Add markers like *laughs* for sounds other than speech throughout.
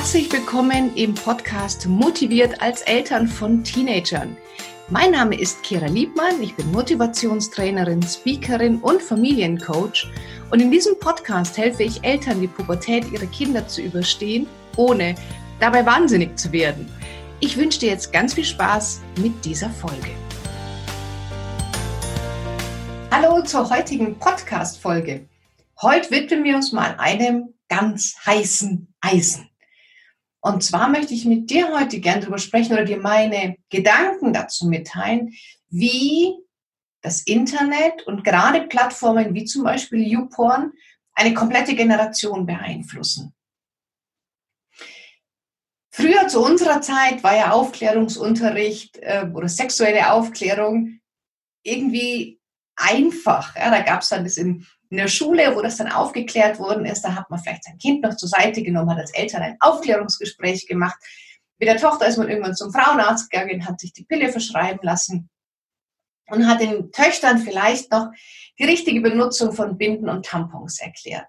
Herzlich willkommen im Podcast Motiviert als Eltern von Teenagern. Mein Name ist Kira Liebmann, ich bin Motivationstrainerin, Speakerin und Familiencoach und in diesem Podcast helfe ich Eltern, die Pubertät ihrer Kinder zu überstehen, ohne dabei wahnsinnig zu werden. Ich wünsche dir jetzt ganz viel Spaß mit dieser Folge. Hallo zur heutigen Podcast-Folge. Heute widmen wir uns mal einem ganz heißen Eisen. Und zwar möchte ich mit dir heute gern darüber sprechen oder dir meine Gedanken dazu mitteilen, wie das Internet und gerade Plattformen wie zum Beispiel YouPorn eine komplette Generation beeinflussen. Früher zu unserer Zeit war ja Aufklärungsunterricht äh, oder sexuelle Aufklärung irgendwie einfach. Ja, da gab es dann das in in der Schule, wo das dann aufgeklärt worden ist, da hat man vielleicht sein Kind noch zur Seite genommen, hat als Eltern ein Aufklärungsgespräch gemacht. Mit der Tochter ist man irgendwann zum Frauenarzt gegangen, hat sich die Pille verschreiben lassen und hat den Töchtern vielleicht noch die richtige Benutzung von Binden und Tampons erklärt.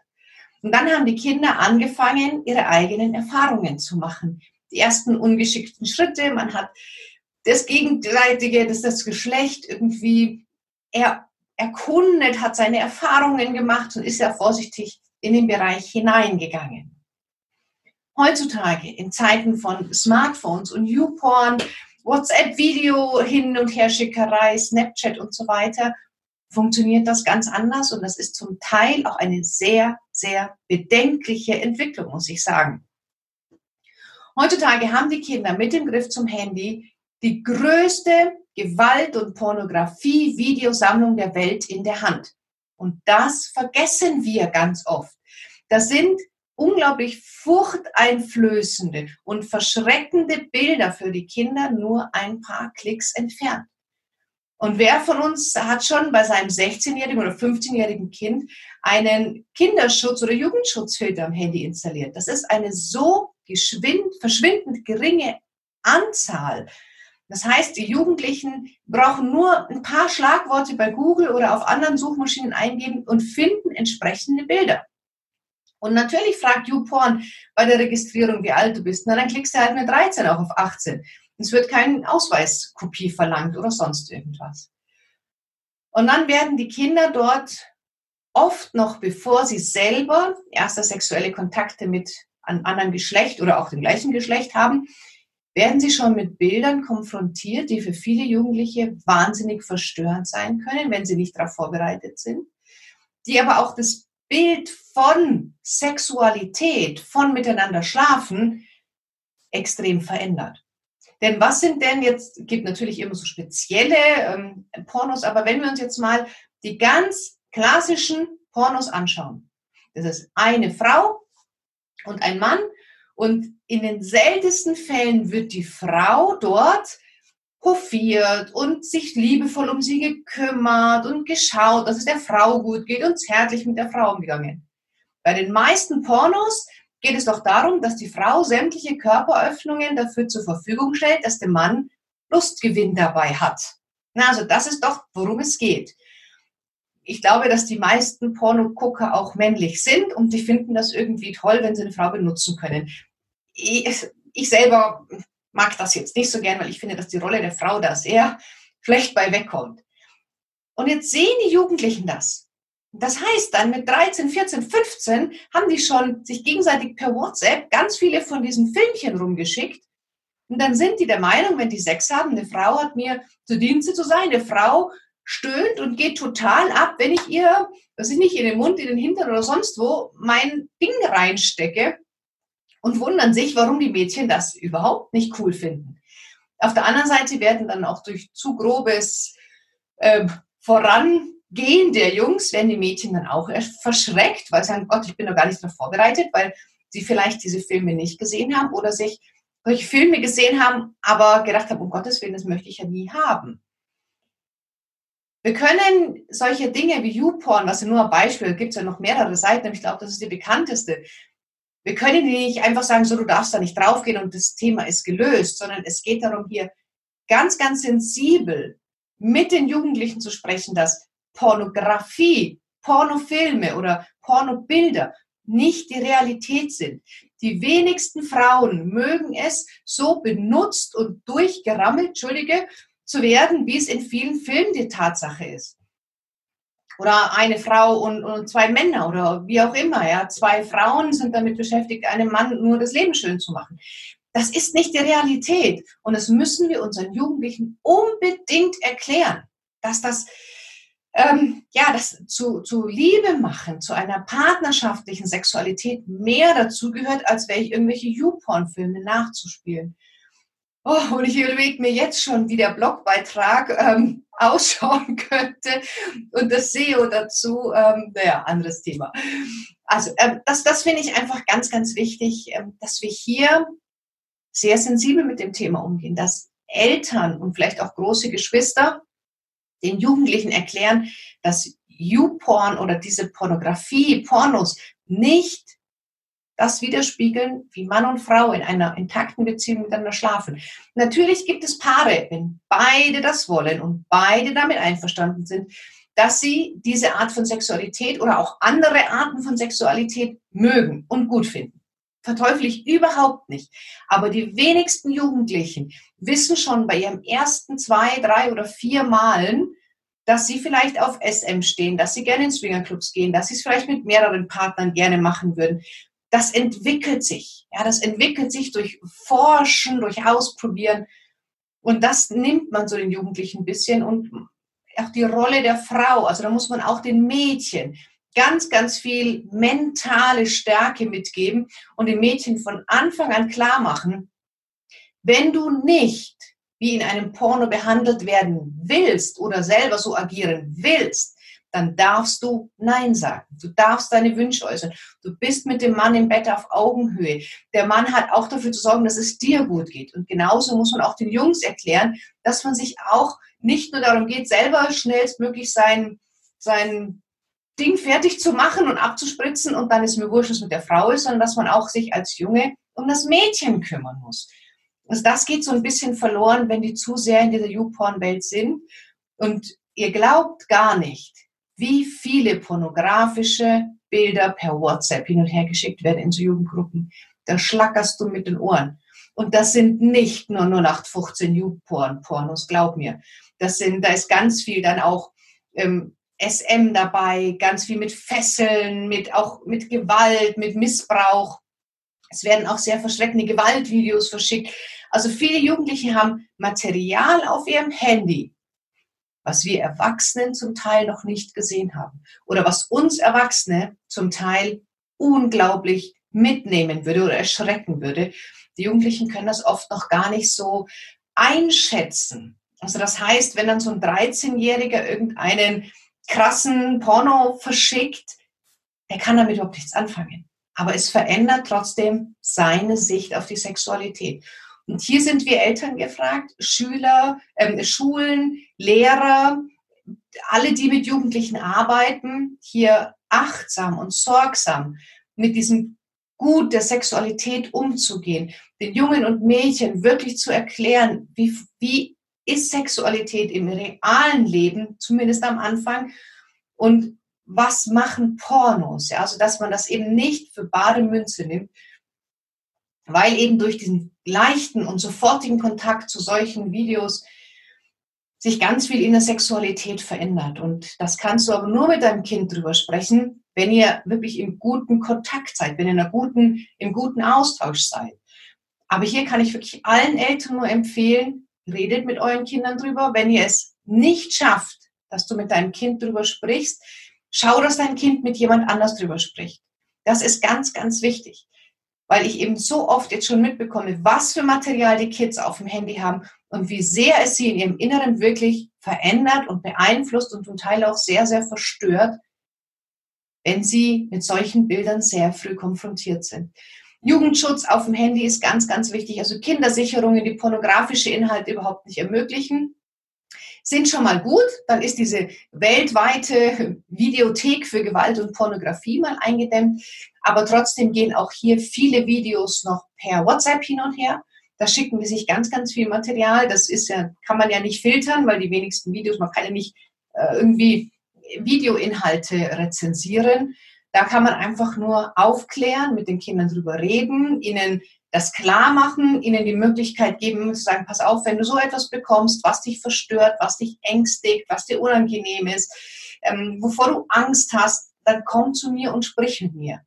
Und dann haben die Kinder angefangen, ihre eigenen Erfahrungen zu machen. Die ersten ungeschickten Schritte, man hat das Gegenseitige, das, das Geschlecht irgendwie eher erkundet, hat seine Erfahrungen gemacht und ist ja vorsichtig in den Bereich hineingegangen. Heutzutage in Zeiten von Smartphones und YouPorn, WhatsApp-Video hin und her Schickerei, Snapchat und so weiter, funktioniert das ganz anders und das ist zum Teil auch eine sehr, sehr bedenkliche Entwicklung, muss ich sagen. Heutzutage haben die Kinder mit dem Griff zum Handy die größte Gewalt- und Pornografie-Videosammlung der Welt in der Hand. Und das vergessen wir ganz oft. Das sind unglaublich furchteinflößende und verschreckende Bilder für die Kinder nur ein paar Klicks entfernt. Und wer von uns hat schon bei seinem 16-jährigen oder 15-jährigen Kind einen Kinderschutz- oder Jugendschutzfilter am Handy installiert? Das ist eine so verschwindend geringe Anzahl das heißt, die Jugendlichen brauchen nur ein paar Schlagworte bei Google oder auf anderen Suchmaschinen eingeben und finden entsprechende Bilder. Und natürlich fragt YouPorn bei der Registrierung, wie alt du bist. Na, dann klickst du halt mit 13 auch auf 18. Es wird keine Ausweiskopie verlangt oder sonst irgendwas. Und dann werden die Kinder dort oft noch, bevor sie selber erste sexuelle Kontakte mit einem anderen Geschlecht oder auch dem gleichen Geschlecht haben, werden sie schon mit Bildern konfrontiert, die für viele Jugendliche wahnsinnig verstörend sein können, wenn sie nicht darauf vorbereitet sind, die aber auch das Bild von Sexualität, von miteinander schlafen, extrem verändert. Denn was sind denn jetzt, gibt natürlich immer so spezielle ähm, Pornos, aber wenn wir uns jetzt mal die ganz klassischen Pornos anschauen, das ist eine Frau und ein Mann und in den seltensten Fällen wird die Frau dort hofiert und sich liebevoll um sie gekümmert und geschaut, dass es der Frau gut geht und zärtlich mit der Frau umgegangen. Bei den meisten Pornos geht es doch darum, dass die Frau sämtliche Körperöffnungen dafür zur Verfügung stellt, dass der Mann Lustgewinn dabei hat. Na, also das ist doch, worum es geht. Ich glaube, dass die meisten Pornogucker auch männlich sind und die finden das irgendwie toll, wenn sie eine Frau benutzen können ich, selber mag das jetzt nicht so gern, weil ich finde, dass die Rolle der Frau da sehr schlecht bei wegkommt. Und jetzt sehen die Jugendlichen das. Das heißt dann mit 13, 14, 15 haben die schon sich gegenseitig per WhatsApp ganz viele von diesen Filmchen rumgeschickt. Und dann sind die der Meinung, wenn die Sex haben, eine Frau hat mir zu Dienste zu sein, eine Frau stöhnt und geht total ab, wenn ich ihr, dass ich nicht in den Mund, in den Hintern oder sonst wo mein Ding reinstecke und wundern sich, warum die Mädchen das überhaupt nicht cool finden. Auf der anderen Seite werden dann auch durch zu grobes äh, Vorangehen der Jungs, werden die Mädchen dann auch verschreckt, weil sie sagen, Gott, ich bin doch gar nicht darauf vorbereitet, weil sie vielleicht diese Filme nicht gesehen haben oder sich solche Filme gesehen haben, aber gedacht haben, um Gottes Willen, das möchte ich ja nie haben. Wir können solche Dinge wie YouPorn, was ja nur ein Beispiel, gibt es ja noch mehrere Seiten, ich glaube, das ist die bekannteste, wir können nicht einfach sagen, so du darfst da nicht draufgehen und das Thema ist gelöst, sondern es geht darum, hier ganz, ganz sensibel mit den Jugendlichen zu sprechen, dass Pornografie, Pornofilme oder Pornobilder nicht die Realität sind. Die wenigsten Frauen mögen es, so benutzt und durchgerammelt, Entschuldige, zu werden, wie es in vielen Filmen die Tatsache ist. Oder eine Frau und, und, zwei Männer oder wie auch immer. Ja. Zwei Frauen sind damit beschäftigt, einem Mann nur das Leben schön zu machen. Das ist nicht die Realität. Und das müssen wir unseren Jugendlichen unbedingt erklären, dass das, ähm, ja, das zu, zu Liebe machen, zu einer partnerschaftlichen Sexualität mehr dazu gehört, als wäre ich irgendwelche YouPorn-Filme nachzuspielen. Oh, und ich überlege mir jetzt schon, wie der Blogbeitrag ähm, *laughs* ausschauen könnte und das SEO dazu, ähm, naja, anderes Thema. Also ähm, das, das finde ich einfach ganz, ganz wichtig, ähm, dass wir hier sehr sensibel mit dem Thema umgehen, dass Eltern und vielleicht auch große Geschwister den Jugendlichen erklären, dass YouPorn oder diese Pornografie, Pornos nicht das widerspiegeln, wie Mann und Frau in einer intakten Beziehung miteinander schlafen. Natürlich gibt es Paare, wenn beide das wollen und beide damit einverstanden sind, dass sie diese Art von Sexualität oder auch andere Arten von Sexualität mögen und gut finden verteufle ich überhaupt nicht. Aber die wenigsten Jugendlichen wissen schon bei ihrem ersten zwei, drei oder vier Malen, dass sie vielleicht auf SM stehen, dass sie gerne in Swingerclubs gehen, dass sie es vielleicht mit mehreren Partnern gerne machen würden. Das entwickelt sich. Ja, das entwickelt sich durch Forschen, durch Ausprobieren. Und das nimmt man so den Jugendlichen ein bisschen und auch die Rolle der Frau. Also da muss man auch den Mädchen ganz, ganz viel mentale Stärke mitgeben und den Mädchen von Anfang an klar machen, wenn du nicht wie in einem Porno behandelt werden willst oder selber so agieren willst, dann darfst du Nein sagen. Du darfst deine Wünsche äußern. Du bist mit dem Mann im Bett auf Augenhöhe. Der Mann hat auch dafür zu sorgen, dass es dir gut geht. Und genauso muss man auch den Jungs erklären, dass man sich auch nicht nur darum geht, selber schnellstmöglich sein, sein Ding fertig zu machen und abzuspritzen und dann ist mir wurscht, was mit der Frau ist, sondern dass man auch sich als Junge um das Mädchen kümmern muss. Also das geht so ein bisschen verloren, wenn die zu sehr in dieser YouPorn-Welt sind. Und ihr glaubt gar nicht, wie viele pornografische Bilder per WhatsApp hin und her geschickt werden in so Jugendgruppen. Da schlackerst du mit den Ohren. Und das sind nicht nur 0815 YouPorn-Pornos, glaub mir. Das sind, da ist ganz viel dann auch ähm, SM dabei, ganz viel mit Fesseln, mit auch mit Gewalt, mit Missbrauch. Es werden auch sehr verschreckende Gewaltvideos verschickt. Also viele Jugendliche haben Material auf ihrem Handy, was wir Erwachsenen zum Teil noch nicht gesehen haben oder was uns Erwachsene zum Teil unglaublich mitnehmen würde oder erschrecken würde. Die Jugendlichen können das oft noch gar nicht so einschätzen. Also das heißt, wenn dann so ein 13-Jähriger irgendeinen krassen Porno verschickt, der kann damit überhaupt nichts anfangen. Aber es verändert trotzdem seine Sicht auf die Sexualität. Und hier sind wir Eltern gefragt, Schüler, äh, Schulen, Lehrer, alle, die mit Jugendlichen arbeiten, hier achtsam und sorgsam mit diesem Gut der Sexualität umzugehen, den Jungen und Mädchen wirklich zu erklären, wie, wie ist Sexualität im realen Leben, zumindest am Anfang, und was machen Pornos? Ja, also, dass man das eben nicht für bare Münze nimmt, weil eben durch diesen leichten und sofortigen Kontakt zu solchen Videos sich ganz viel in der Sexualität verändert. Und das kannst du aber nur mit deinem Kind drüber sprechen, wenn ihr wirklich im guten Kontakt seid, wenn ihr in einer guten, im guten Austausch seid. Aber hier kann ich wirklich allen Eltern nur empfehlen, redet mit euren Kindern drüber. Wenn ihr es nicht schafft, dass du mit deinem Kind drüber sprichst, schau, dass dein Kind mit jemand anders drüber spricht. Das ist ganz, ganz wichtig, weil ich eben so oft jetzt schon mitbekomme, was für Material die Kids auf dem Handy haben und wie sehr es sie in ihrem Inneren wirklich verändert und beeinflusst und zum Teil auch sehr, sehr verstört, wenn sie mit solchen Bildern sehr früh konfrontiert sind. Jugendschutz auf dem Handy ist ganz, ganz wichtig. Also Kindersicherungen, die pornografische Inhalte überhaupt nicht ermöglichen, sind schon mal gut. Dann ist diese weltweite Videothek für Gewalt und Pornografie mal eingedämmt. Aber trotzdem gehen auch hier viele Videos noch per WhatsApp hin und her. Da schicken die sich ganz, ganz viel Material. Das ist ja, kann man ja nicht filtern, weil die wenigsten Videos, man kann ja nicht äh, irgendwie Videoinhalte rezensieren. Da kann man einfach nur aufklären, mit den Kindern drüber reden, ihnen das klar machen, ihnen die Möglichkeit geben, zu sagen, pass auf, wenn du so etwas bekommst, was dich verstört, was dich ängstigt, was dir unangenehm ist, ähm, wovor du Angst hast, dann komm zu mir und sprich mit mir.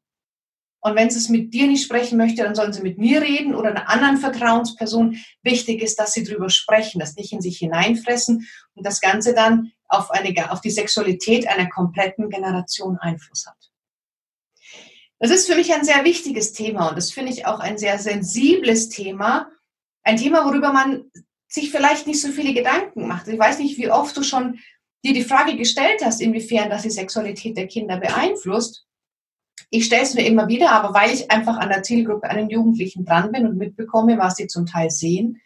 Und wenn sie es mit dir nicht sprechen möchte, dann sollen sie mit mir reden oder einer anderen Vertrauensperson. Wichtig ist, dass sie darüber sprechen, das nicht in sich hineinfressen und das Ganze dann auf, eine, auf die Sexualität einer kompletten Generation Einfluss hat. Das ist für mich ein sehr wichtiges Thema und das finde ich auch ein sehr sensibles Thema. Ein Thema, worüber man sich vielleicht nicht so viele Gedanken macht. Ich weiß nicht, wie oft du schon dir die Frage gestellt hast, inwiefern das die Sexualität der Kinder beeinflusst. Ich stelle es mir immer wieder, aber weil ich einfach an der Zielgruppe an den Jugendlichen dran bin und mitbekomme, was sie zum Teil sehen.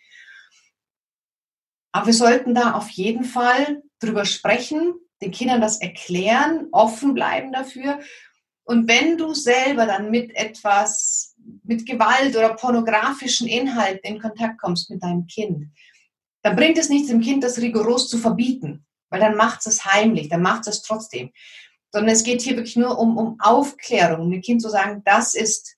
Aber wir sollten da auf jeden Fall drüber sprechen, den Kindern das erklären, offen bleiben dafür. Und wenn du selber dann mit etwas, mit Gewalt oder pornografischen Inhalten in Kontakt kommst mit deinem Kind, dann bringt es nichts, dem Kind das rigoros zu verbieten, weil dann macht es heimlich, dann macht es trotzdem sondern es geht hier wirklich nur um, um Aufklärung, um dem Kind zu sagen, das ist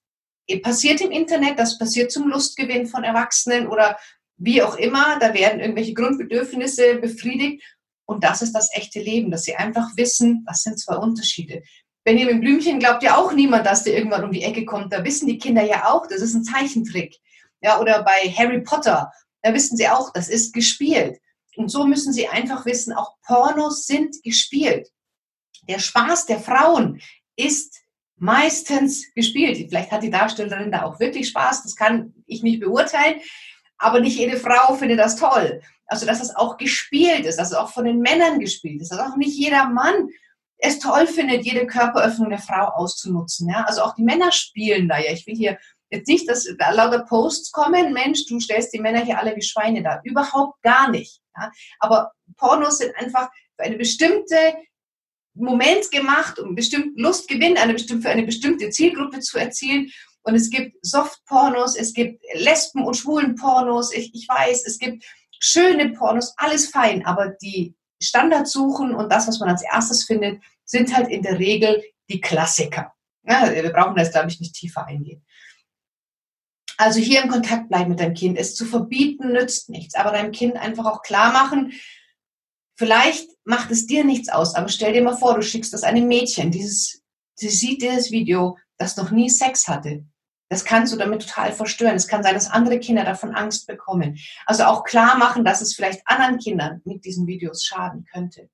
passiert im Internet, das passiert zum Lustgewinn von Erwachsenen oder wie auch immer, da werden irgendwelche Grundbedürfnisse befriedigt und das ist das echte Leben, dass sie einfach wissen, das sind zwei Unterschiede. Benjamin Blümchen glaubt ja auch niemand, dass der irgendwann um die Ecke kommt. Da wissen die Kinder ja auch, das ist ein Zeichentrick. Ja, oder bei Harry Potter, da wissen sie auch, das ist gespielt. Und so müssen sie einfach wissen, auch Pornos sind gespielt der Spaß der Frauen ist meistens gespielt. Vielleicht hat die Darstellerin da auch wirklich Spaß, das kann ich nicht beurteilen, aber nicht jede Frau findet das toll. Also, dass es auch gespielt ist, dass es auch von den Männern gespielt ist, dass auch nicht jeder Mann es toll findet, jede Körperöffnung der Frau auszunutzen. Ja? Also auch die Männer spielen da ja. Ich will hier jetzt nicht, dass da lauter Posts kommen, Mensch, du stellst die Männer hier alle wie Schweine da. Überhaupt gar nicht. Ja? Aber Pornos sind einfach für eine bestimmte Moment gemacht, um bestimmt Lustgewinn eine bestimmt, für eine bestimmte Zielgruppe zu erzielen. Und es gibt Soft-Pornos, es gibt Lesben- und Schwulen-Pornos, ich, ich weiß, es gibt schöne Pornos, alles fein, aber die Standardsuchen und das, was man als erstes findet, sind halt in der Regel die Klassiker. Ja, wir brauchen da jetzt, glaube ich, nicht tiefer eingehen. Also hier im Kontakt bleiben mit deinem Kind. Es zu verbieten nützt nichts, aber deinem Kind einfach auch klar machen, Vielleicht macht es dir nichts aus, aber stell dir mal vor, du schickst das einem Mädchen, dieses, sie sieht dieses Video, das noch nie Sex hatte. Das kannst du damit total verstören. Es kann sein, dass andere Kinder davon Angst bekommen. Also auch klar machen, dass es vielleicht anderen Kindern mit diesen Videos schaden könnte.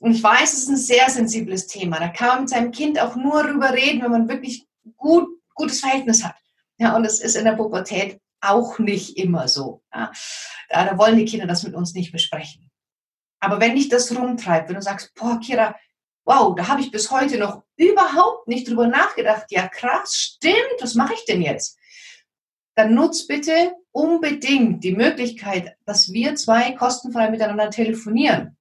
Und ich weiß, es ist ein sehr sensibles Thema. Da kann man mit seinem Kind auch nur drüber reden, wenn man wirklich gut, gutes Verhältnis hat. Ja, und es ist in der Pubertät auch nicht immer so. Ja, da wollen die Kinder das mit uns nicht besprechen. Aber wenn dich das rumtreibt, wenn du sagst, boah, Kira, wow, da habe ich bis heute noch überhaupt nicht drüber nachgedacht. Ja, krass, stimmt, was mache ich denn jetzt? Dann nutz bitte unbedingt die Möglichkeit, dass wir zwei kostenfrei miteinander telefonieren.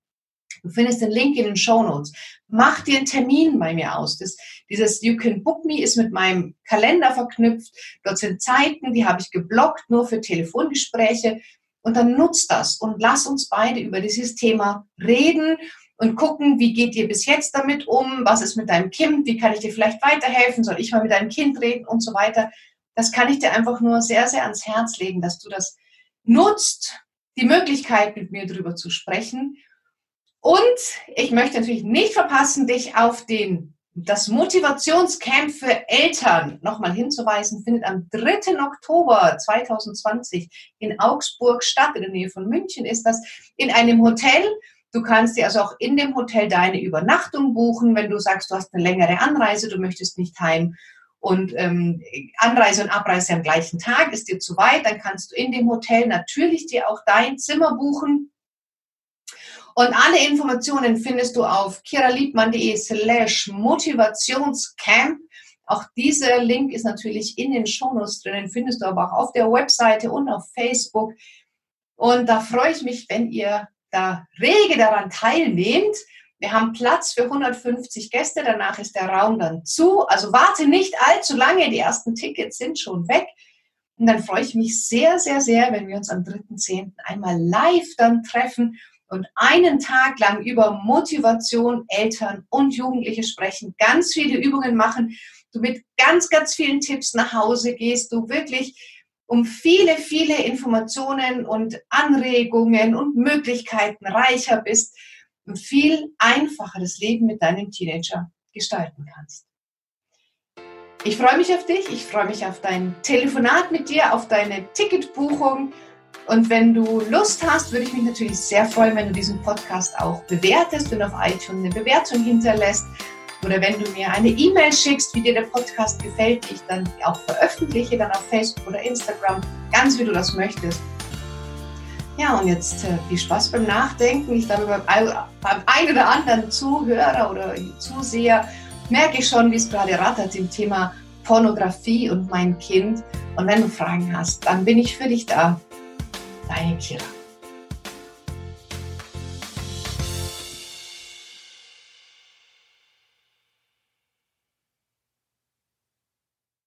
Du findest den Link in den Show Notes. Mach dir einen Termin bei mir aus. Das, dieses You Can Book Me ist mit meinem Kalender verknüpft. Dort sind Zeiten, die habe ich geblockt, nur für Telefongespräche. Und dann nutzt das und lass uns beide über dieses Thema reden und gucken, wie geht ihr bis jetzt damit um, was ist mit deinem Kind, wie kann ich dir vielleicht weiterhelfen, soll ich mal mit deinem Kind reden und so weiter. Das kann ich dir einfach nur sehr, sehr ans Herz legen, dass du das nutzt, die Möglichkeit mit mir darüber zu sprechen. Und ich möchte natürlich nicht verpassen, dich auf den das Motivationscamp für Eltern nochmal hinzuweisen, findet am 3. Oktober 2020 in Augsburg statt. In der Nähe von München ist das in einem Hotel. Du kannst dir also auch in dem Hotel deine Übernachtung buchen, wenn du sagst, du hast eine längere Anreise, du möchtest nicht heim und ähm, Anreise und Abreise am gleichen Tag ist dir zu weit, dann kannst du in dem Hotel natürlich dir auch dein Zimmer buchen und alle Informationen findest du auf kiraliebmann.de slash Motivationscamp. Auch dieser Link ist natürlich in den Shownotes drin, findest du aber auch auf der Webseite und auf Facebook. Und da freue ich mich, wenn ihr da rege daran teilnehmt. Wir haben Platz für 150 Gäste, danach ist der Raum dann zu. Also warte nicht allzu lange, die ersten Tickets sind schon weg. Und dann freue ich mich sehr, sehr, sehr, wenn wir uns am 3.10. einmal live dann treffen und einen Tag lang über Motivation Eltern und Jugendliche sprechen, ganz viele Übungen machen, du mit ganz, ganz vielen Tipps nach Hause gehst, du wirklich um viele, viele Informationen und Anregungen und Möglichkeiten reicher bist und viel einfacher das Leben mit deinem Teenager gestalten kannst. Ich freue mich auf dich, ich freue mich auf dein Telefonat mit dir, auf deine Ticketbuchung. Und wenn du Lust hast, würde ich mich natürlich sehr freuen, wenn du diesen Podcast auch bewertest und auf iTunes eine Bewertung hinterlässt. Oder wenn du mir eine E-Mail schickst, wie dir der Podcast gefällt, die ich dann auch veröffentliche, dann auf Facebook oder Instagram, ganz wie du das möchtest. Ja, und jetzt äh, viel Spaß beim Nachdenken. Ich glaube, beim, beim einen oder anderen Zuhörer oder Zuseher merke ich schon, wie es gerade rattert im Thema Pornografie und mein Kind. Und wenn du Fragen hast, dann bin ich für dich da. Deine Kira.